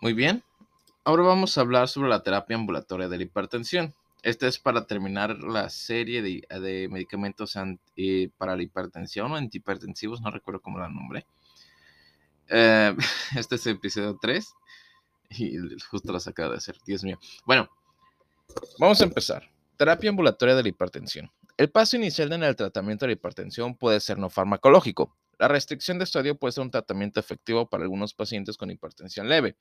Muy bien. Ahora vamos a hablar sobre la terapia ambulatoria de la hipertensión. Esta es para terminar la serie de, medicamentos para la hipertensión o antihipertensivos, no recuerdo cómo la nombre. Eh, este es el episodio 3 y justo lo acabo de hacer, Dios mío. Bueno, vamos a empezar. Terapia ambulatoria de la hipertensión. El paso inicial en el tratamiento de la hipertensión puede ser no farmacológico. La restricción de sodio puede ser un tratamiento efectivo para algunos pacientes con hipertensión leve.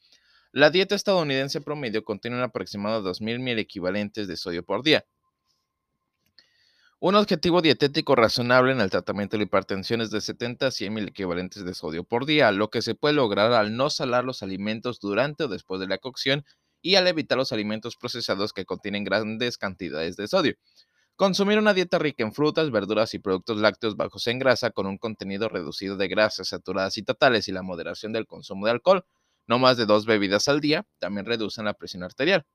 La dieta estadounidense promedio contiene un aproximado de 2.000 mil equivalentes de sodio por día. Un objetivo dietético razonable en el tratamiento de la hipertensión es de 70 a 100 mil equivalentes de sodio por día, lo que se puede lograr al no salar los alimentos durante o después de la cocción y al evitar los alimentos procesados que contienen grandes cantidades de sodio. Consumir una dieta rica en frutas, verduras y productos lácteos bajos en grasa con un contenido reducido de grasas saturadas y totales y la moderación del consumo de alcohol no más de dos bebidas al día, también reducen la presión arterial.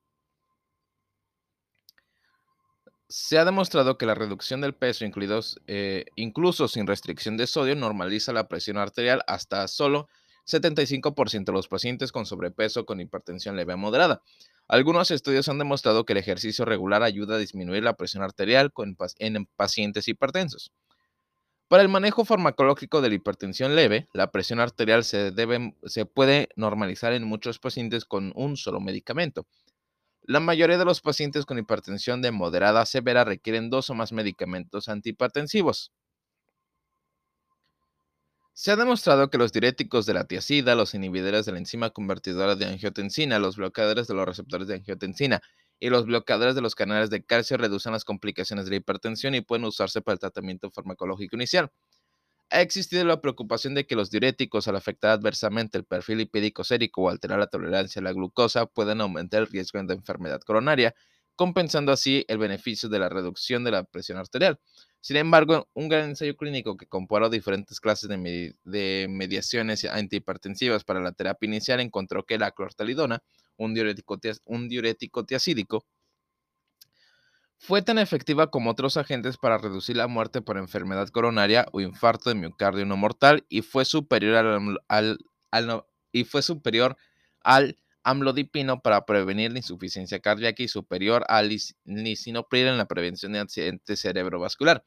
Se ha demostrado que la reducción del peso, eh, incluso sin restricción de sodio, normaliza la presión arterial hasta solo 75% de los pacientes con sobrepeso con hipertensión leve a moderada. Algunos estudios han demostrado que el ejercicio regular ayuda a disminuir la presión arterial en pacientes hipertensos. Para el manejo farmacológico de la hipertensión leve, la presión arterial se, puede normalizar en muchos pacientes con un solo medicamento. La mayoría de los pacientes con hipertensión de moderada a severa requieren dos o más medicamentos antihipertensivos. Se ha demostrado que los diuréticos de la tiacida, los inhibidores de la enzima convertidora de angiotensina, los bloqueadores de los receptores de angiotensina y los bloqueadores de los canales de calcio reducen las complicaciones de la hipertensión y pueden usarse para el tratamiento farmacológico inicial. Ha existido la preocupación de que los diuréticos, al afectar adversamente el perfil lipídico sérico o alterar la tolerancia a la glucosa, pueden aumentar el riesgo de enfermedad coronaria, compensando así el beneficio de la reducción de la presión arterial. Sin embargo, un gran ensayo clínico que comparó diferentes clases de, mediaciones antihipertensivas para la terapia inicial encontró que la clortalidona, un diurético, un diurético tiacídico, fue tan efectiva como otros agentes para reducir la muerte por enfermedad coronaria o infarto de miocardio no mortal y fue superior al, y fue superior al amlodipino para prevenir la insuficiencia cardíaca y superior al lisinopril en la prevención de accidente cerebrovascular.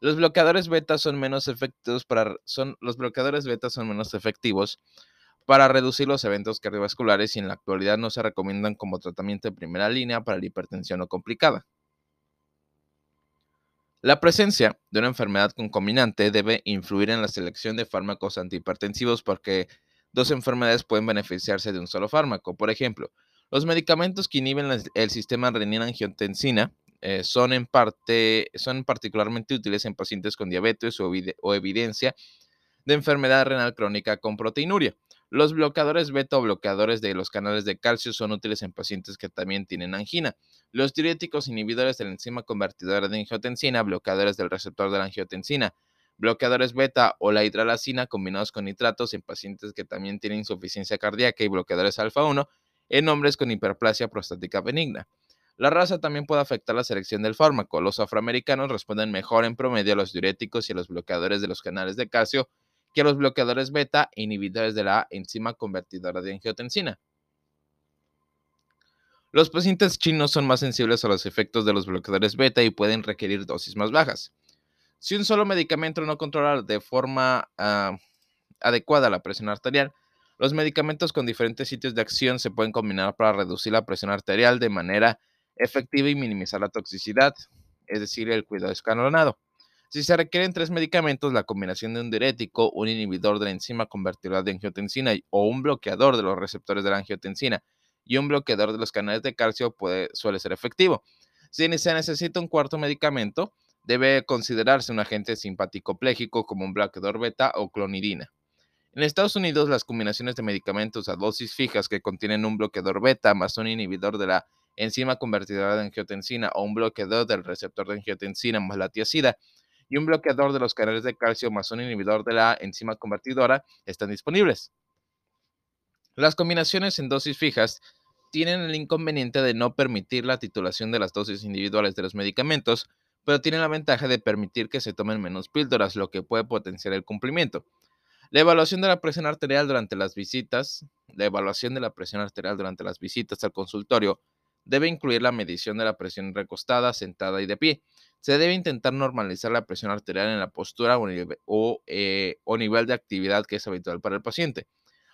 Los bloqueadores beta son menos efectivos para son los bloqueadores beta son menos efectivos para reducir los eventos cardiovasculares y en la actualidad no se recomiendan como tratamiento de primera línea para la hipertensión no complicada. La presencia de una enfermedad concominante debe influir en la selección de fármacos antihipertensivos porque dos enfermedades pueden beneficiarse de un solo fármaco. Por ejemplo, los medicamentos que inhiben el sistema renina-angiotensina eh, son, en parte, son particularmente útiles en pacientes con diabetes o, o evidencia de enfermedad renal crónica con proteinuria. Los bloqueadores beta o bloqueadores de los canales de calcio son útiles en pacientes que también tienen angina. Los diuréticos inhibidores de la enzima convertidora de angiotensina, bloqueadores del receptor de la angiotensina, bloqueadores beta o la hidralacina combinados con nitratos en pacientes que también tienen insuficiencia cardíaca y bloqueadores alfa 1 en hombres con hiperplasia prostática benigna. La raza también puede afectar la selección del fármaco. Los afroamericanos responden mejor en promedio a los diuréticos y a los bloqueadores de los canales de calcio que a los bloqueadores beta e inhibidores de la enzima convertidora de angiotensina. Los pacientes chinos son más sensibles a los efectos de los bloqueadores beta y pueden requerir dosis más bajas. Si un solo medicamento no controla de forma ah, adecuada la presión arterial, los medicamentos con diferentes sitios de acción se pueden combinar para reducir la presión arterial de manera efectiva y minimizar la toxicidad, es decir, el cuidado escalonado. Si se requieren tres medicamentos, la combinación de un diurético, un inhibidor de la enzima convertidora de angiotensina o un bloqueador de los receptores de la angiotensina y un bloqueador de los canales de calcio puede, suele ser efectivo. Si se necesita un cuarto medicamento, debe considerarse un agente simpático pléjico como un bloqueador beta o clonidina. En Estados Unidos, las combinaciones de medicamentos a dosis fijas que contienen un bloqueador beta más un inhibidor de la enzima convertidora de angiotensina o un bloqueador del receptor de angiotensina más la tiacida y un bloqueador de los canales de calcio más un inhibidor de la enzima convertidora están disponibles. Las combinaciones en dosis fijas tienen el inconveniente de no permitir la titulación de las dosis individuales de los medicamentos, pero tienen la ventaja de permitir que se tomen menos píldoras, lo que puede potenciar el cumplimiento. La evaluación de la presión arterial durante las visitas, la evaluación de la presión arterial durante las visitas al consultorio debe incluir la medición de la presión recostada, sentada y de pie. Se debe intentar normalizar la presión arterial en la postura o, eh, nivel de actividad que es habitual para el paciente.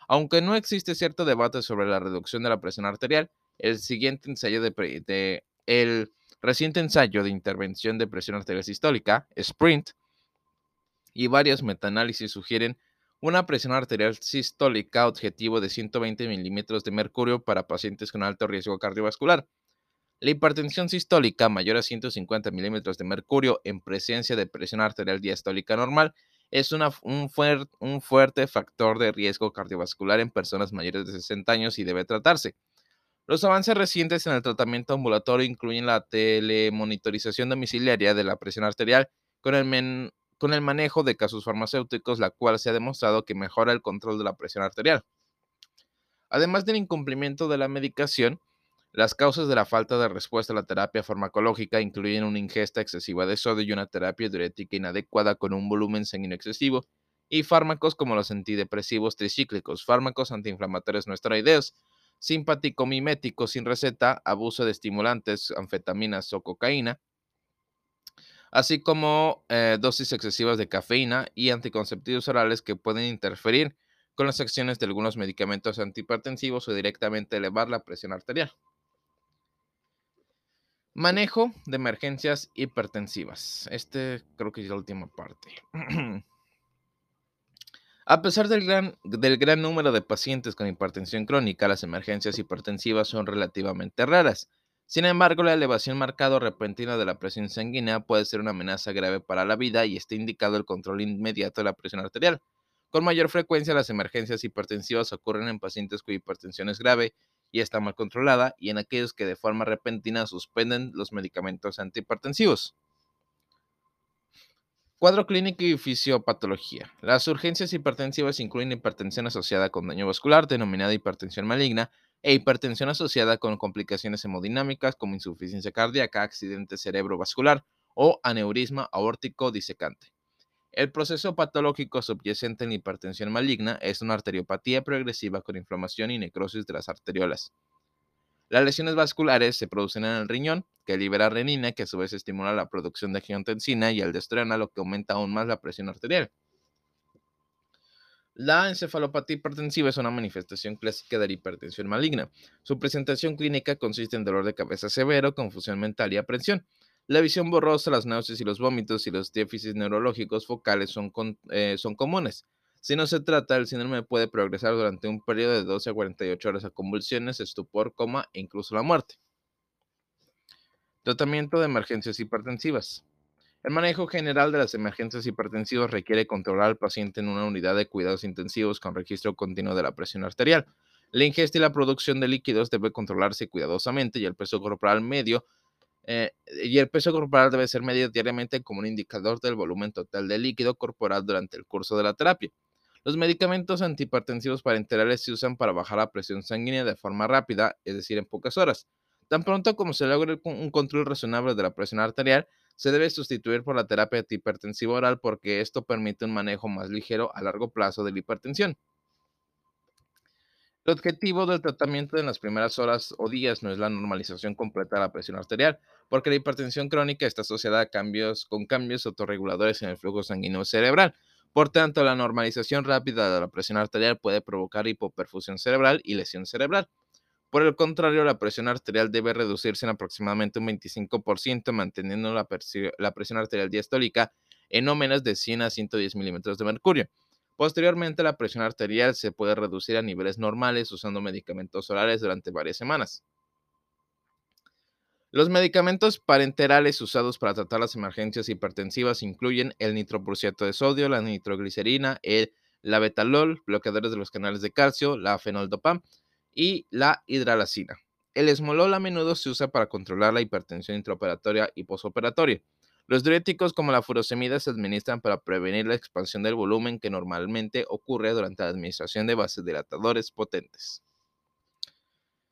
Aunque no existe cierto debate sobre la reducción de la presión arterial, el siguiente ensayo de, el reciente ensayo de intervención de presión arterial sistólica, SPRINT, y varios metaanálisis sugieren una presión arterial sistólica objetivo de 120 milímetros de mercurio para pacientes con alto riesgo cardiovascular. La hipertensión sistólica mayor a 150 milímetros de mercurio en presencia de presión arterial diastólica normal es un, un, fuerte factor de riesgo cardiovascular en personas mayores de 60 años y debe tratarse. Los avances recientes en el tratamiento ambulatorio incluyen la telemonitorización domiciliaria de la presión arterial con el, men con el manejo de casos farmacéuticos, la cual se ha demostrado que mejora el control de la presión arterial. Además del incumplimiento de la medicación, las causas de la falta de respuesta a la terapia farmacológica incluyen una ingesta excesiva de sodio y una terapia diurética inadecuada con un volumen sanguíneo excesivo, y fármacos como los antidepresivos tricíclicos, fármacos antiinflamatorios no esteroideos, simpático-miméticos sin receta, abuso de estimulantes, anfetaminas o cocaína, así como eh, dosis excesivas de cafeína y anticonceptivos orales que pueden interferir con las acciones de algunos medicamentos antihipertensivos o directamente elevar la presión arterial. Manejo de emergencias hipertensivas. Este creo que es la última parte. A pesar del gran, del gran número de pacientes con hipertensión crónica, las emergencias hipertensivas son relativamente raras. Sin embargo, la elevación marcada o repentina de la presión sanguínea puede ser una amenaza grave para la vida y está indicado el control inmediato de la presión arterial. Con mayor frecuencia, las emergencias hipertensivas ocurren en pacientes cuya hipertensión es grave y está mal controlada y en aquellos que de forma repentina suspenden los medicamentos antihipertensivos. Cuadro clínico y fisiopatología. Las urgencias hipertensivas incluyen hipertensión asociada con daño vascular, denominada hipertensión maligna, e hipertensión asociada con complicaciones hemodinámicas como insuficiencia cardíaca, accidente cerebrovascular o aneurisma aórtico disecante. El proceso patológico subyacente en la hipertensión maligna es una arteriopatía progresiva con inflamación y necrosis de las arteriolas. Las lesiones vasculares se producen en el riñón, que libera renina, que a su vez estimula la producción de angiotensina y aldosterona, lo que aumenta aún más la presión arterial. La encefalopatía hipertensiva es una manifestación clásica de la hipertensión maligna. Su presentación clínica consiste en dolor de cabeza severo, confusión mental y aprensión. La visión borrosa, las náuseas y los vómitos y los déficits neurológicos focales son, eh, son comunes. Si no se trata, el síndrome puede progresar durante un periodo de 12 a 48 horas a convulsiones, estupor, coma e incluso la muerte. Tratamiento de emergencias hipertensivas. El manejo general de las emergencias hipertensivas requiere controlar al paciente en una unidad de cuidados intensivos con registro continuo de la presión arterial. La ingesta y la producción de líquidos debe controlarse cuidadosamente y el peso corporal medio eh, y el peso corporal debe ser medido diariamente como un indicador del volumen total de líquido corporal durante el curso de la terapia. Los medicamentos antihipertensivos parenterales se usan para bajar la presión sanguínea de forma rápida, es decir, en pocas horas. Tan pronto como se logre un control razonable de la presión arterial, se debe sustituir por la terapia antihipertensiva oral porque esto permite un manejo más ligero a largo plazo de la hipertensión. El objetivo del tratamiento en las primeras horas o días no es la normalización completa de la presión arterial, porque la hipertensión crónica está asociada a cambios con cambios autorreguladores en el flujo sanguíneo cerebral. Por tanto, la normalización rápida de la presión arterial puede provocar hipoperfusión cerebral y lesión cerebral. Por el contrario, la presión arterial debe reducirse en aproximadamente un 25%, manteniendo la, presión arterial diastólica en no menos de 100 a 110 milímetros de mercurio. Posteriormente, la presión arterial se puede reducir a niveles normales usando medicamentos orales durante varias semanas. Los medicamentos parenterales usados para tratar las emergencias hipertensivas incluyen el nitroprusiato de sodio, la nitroglicerina, el labetalol, bloqueadores de los canales de calcio, la fenoldopam, y la hidralacina. El esmolol a menudo se usa para controlar la hipertensión intraoperatoria y posoperatoria. Los diuréticos como la furosemida se administran para prevenir la expansión del volumen que normalmente ocurre durante la administración de bases dilatadores potentes.